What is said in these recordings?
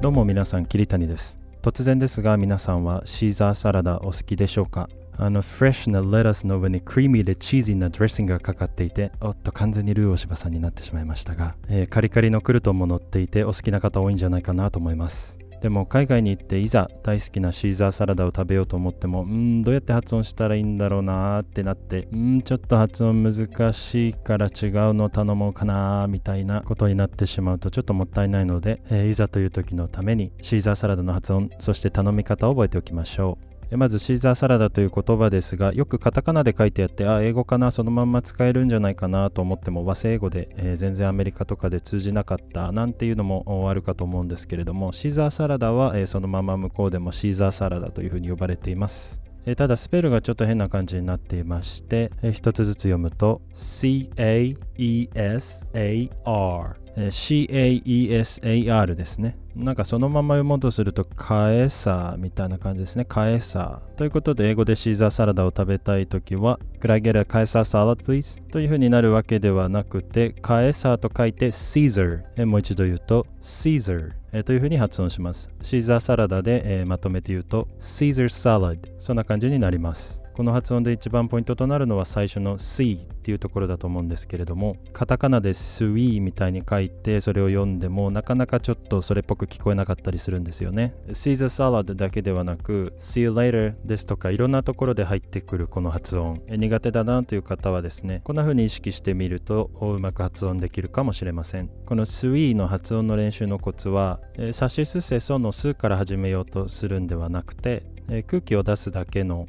どうも皆さん、桐谷です。突然ですが、皆さんはシーザーサラダお好きでしょうか？あの、フレッシュなレタスの上にクリーミーでチーズなドレッシングがかかっていて、おっと、完全にルー大芝さんになってしまいましたが、えーカリカリのクルトンも乗っていて、お好きな方多いんじゃないかなと思います。でも海外に行っていざ大好きなシーザーサラダを食べようと思ってもうんどうやって発音したらいいんだろうなーってなってうんちょっと発音難しいから違うの頼もうかなーみたいなことになってしまうとちょっともったいないので、えーいざという時のためにシーザーサラダの発音そして頼み方を覚えておきましょう。まずシーザーサラダという言葉ですがよくカタカナで書いてあってあ英語かなそのまんま使えるんじゃないかなと思っても和製英語で、えー全然アメリカとかで通じなかったなんていうのもあるかと思うんですけれどもシーザーサラダは、えーそのまま向こうでもシーザーサラダというふうに呼ばれていますえーただスペルがちょっと変な感じになっていまして、えー一つずつ読むと C-A-E-S-A-R えー C-A-E-S-A-R ですね。なんかそのまま読もうとするとカエサみたいな感じですね。カエサ。ということで英語でシーザーサラダを食べたいときは Could I get a カエサーサラダ please? というふうになるわけではなくてカエサーと書いて Caesar。えーもう一度言うと Caesar。えーというふうに発音します。シーザーサラダで、えーまとめて言うと Caesar salad。そんな感じになります。この発音で一番ポイントとなるのは最初の C っていうところだと思うんですけれどもカタカナで Sui みたいに書いてそれを読んでもなかなかちょっとそれっぽく聞こえなかったりするんですよね。Caesar salad だけではなく See you later ですとかいろんなところで入ってくるこの発音。苦手だなという方はですねこんな風に意識してみるとうまく発音できるかもしれません。この Sui の発音の練習のコツはえーサシスセソのスから始めようとするんではなくて空気を出すだけの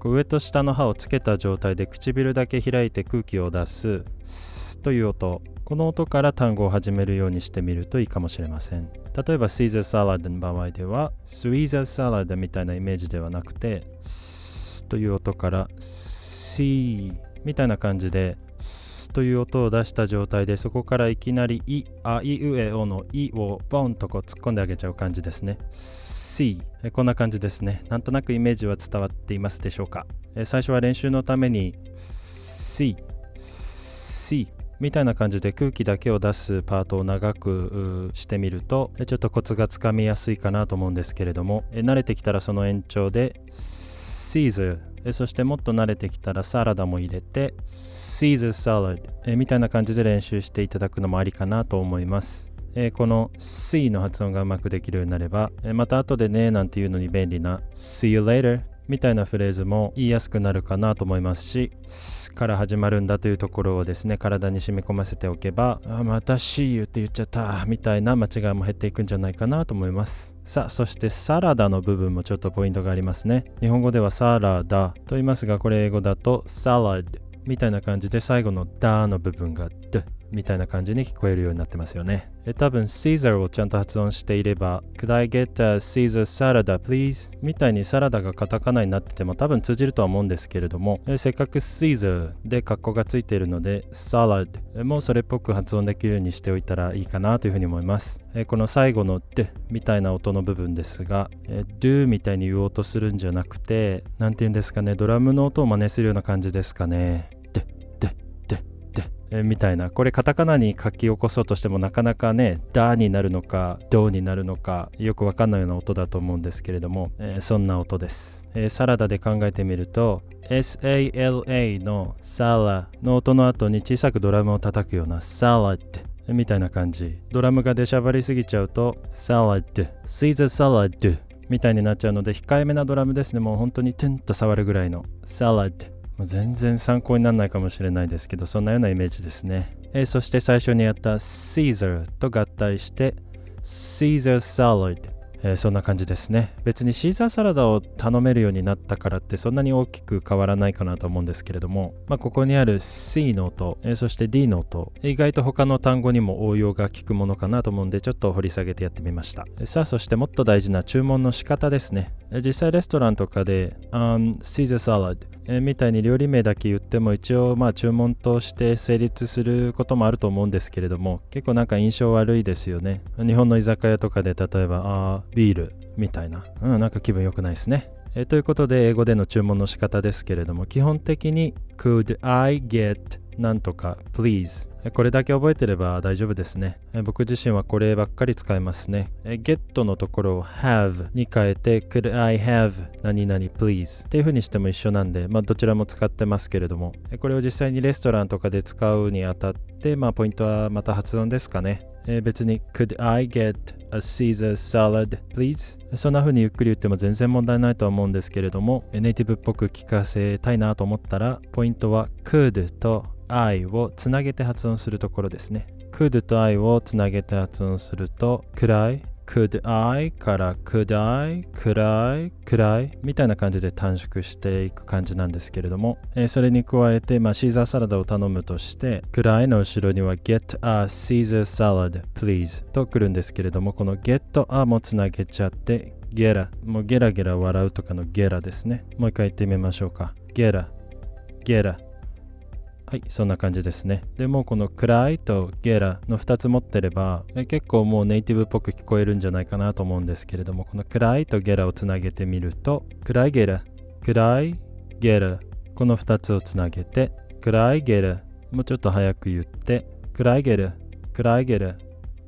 上と下の歯をつけた状態で唇だけ開いて空気を出す。スという音。この音から単語を始めるようにしてみるといいかもしれません。例えば Caesar salad の場合では Caesar salad みたいなイメージではなくてスという音から C みたいな感じでスという音を出した状態でそこからいきなりいあいうえおのいをボンとこう突っ込んであげちゃう感じですね。C こんな感じですね。なんとなくイメージは伝わっていますでしょうか？最初は練習のために C C みたいな感じで空気だけを出すパートを長くしてみるとちょっとコツがつかみやすいかなと思うんですけれども慣れてきたらその延長で Caesar えそしてもっと慣れてきたらサラダも入れて Caesar salad えみたいな感じで練習していただくのもありかなと思います。えこの C の発音がうまくできるようになれば、えまた後でねなんていうのに便利な See you later みたいなフレーズも言いやすくなるかなと思いますし、すから始まるんだというところをですね、体に染み込ませておけば、あまた See you って言っちゃったみたいな間違いも減っていくんじゃないかなと思います。さあ、そしてサラダの部分もちょっとポイントがありますね。日本語ではサラダと言いますが、これ英語だとサラダみたいな感じで最後のダの部分がドみたいな感じに聞こえるようになってますよね。え多分 Caesar をちゃんと発音していれば Could I get a Caesar salad please? みたいにサラダがカタカナになってても多分通じるとは思うんですけれどもえせっかく Caesar で格好がついているので Salad もそれっぽく発音できるようにしておいたらいいかなというふうに思います。えこの最後の d みたいな音の部分ですがえ do みたいに言おうとするんじゃなくてなんて言うんですかねドラムの音を真似するような感じですかね。みたいな。これカタカナに書き起こそうとしてもなかなかね「ダ」になるのか「ド」になるのかよくわかんないような音だと思うんですけれども、えーそんな音です、えーサラダで考えてみると SALA のサラの音の後に小さくドラムを叩くようなサラッドみたいな感じ。ドラムが出しゃばりすぎちゃうとサラッドシーザーサラッみたいになっちゃうので控えめなドラムですね。もう本当にトゥンと触るぐらいのサラッ全然参考にならないかもしれないですけどそんなようなイメージですね、えーそして最初にやった Caesar と合体して Caesar Salad えーそんな感じですね。別にシーザーサラダを頼めるようになったからってそんなに大きく変わらないかなと思うんですけれども、まあ、ここにある C の音、えーそして D の音意外と他の単語にも応用が効くものかなと思うんでちょっと掘り下げてやってみました。さあそしてもっと大事な注文の仕方ですね。実際レストランとかで、um, Caesar Salad みたいに料理名だけ言っても一応まあ注文として成立することもあると思うんですけれども結構なんか印象悪いですよね。日本の居酒屋とかで例えばあビールみたいな。うんなんか気分良くないですね。えということで英語での注文の仕方ですけれども基本的に Could I get なんとか please これだけ覚えてれば大丈夫ですね。僕自身はこればっかり使いますね。get のところを have に変えて could I have 何々 please っていう風にしても一緒なんで、まあ、どちらも使ってますけれども、これを実際にレストランとかで使うにあたって、まあ、ポイントはまた発音ですかね。別に Could I get a Caesar salad please? そんな風にゆっくり言っても全然問題ないとは思うんですけれどもネイティブっぽく聞かせたいなと思ったらポイントは could と I をつなげて発音するところですね。could と I をつなげて発音すると could I could I から could I could I could I みたいな感じで短縮していく感じなんですけれども、えー、それに加えて、まあ、シーザーサラダを頼むとして could I の後ろには get a Caesar salad please と来るんですけれどもこの get a もつなげちゃってゲラもうゲラゲラ笑うとかのゲラですね。もう一回言ってみましょうか。ゲラゲラ。はい、そんな感じですね。でもこの暗いとゲラの2つ持ってれば結構もうネイティブっぽく聞こえるんじゃないかなと思うんですけれどもこの暗いとゲラをつなげてみると暗いゲラ暗いゲラこの2つをつなげて暗いゲラもうちょっと早く言って暗いゲラ暗いゲラ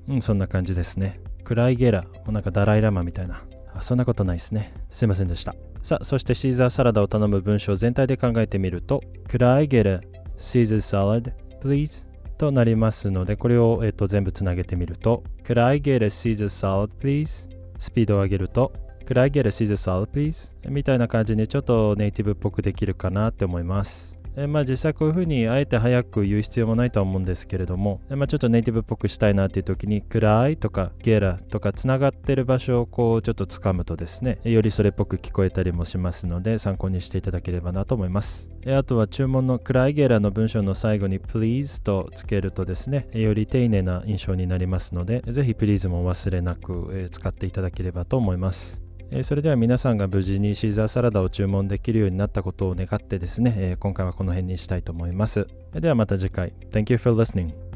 うんそんな感じですね。暗いゲラもうなんかダライラマみたいな。あそんなことないですね。すいませんでした。さあそしてシーザーサラダを頼む文章全体で考えてみると暗いゲラ Caesar salad, please? となりますので、これを、えー、と全部つなげてみると、Could I get a Caesar salad, please? スピードを上げると、Could I get a Caesar salad, please? みたいな感じにちょっとネイティブっぽくできるかなって思います。えまあ実際こういうふうにあえて早く言う必要もないとは思うんですけれども、えまあ、ちょっとネイティブっぽくしたいなっていう時に暗いとかゲラとかつながってる場所をこうちょっと掴むとですねよりそれっぽく聞こえたりもしますので参考にしていただければなと思います。えあとは注文の暗いゲラの文章の最後に please とつけるとですねより丁寧な印象になりますのでぜひ please も忘れなく使っていただければと思います。えそれでは皆さんが無事にシーザーサラダを注文できるようになったことを願ってですね、え今回はこの辺にしたいと思います。ではまた次回。Thank you for listening.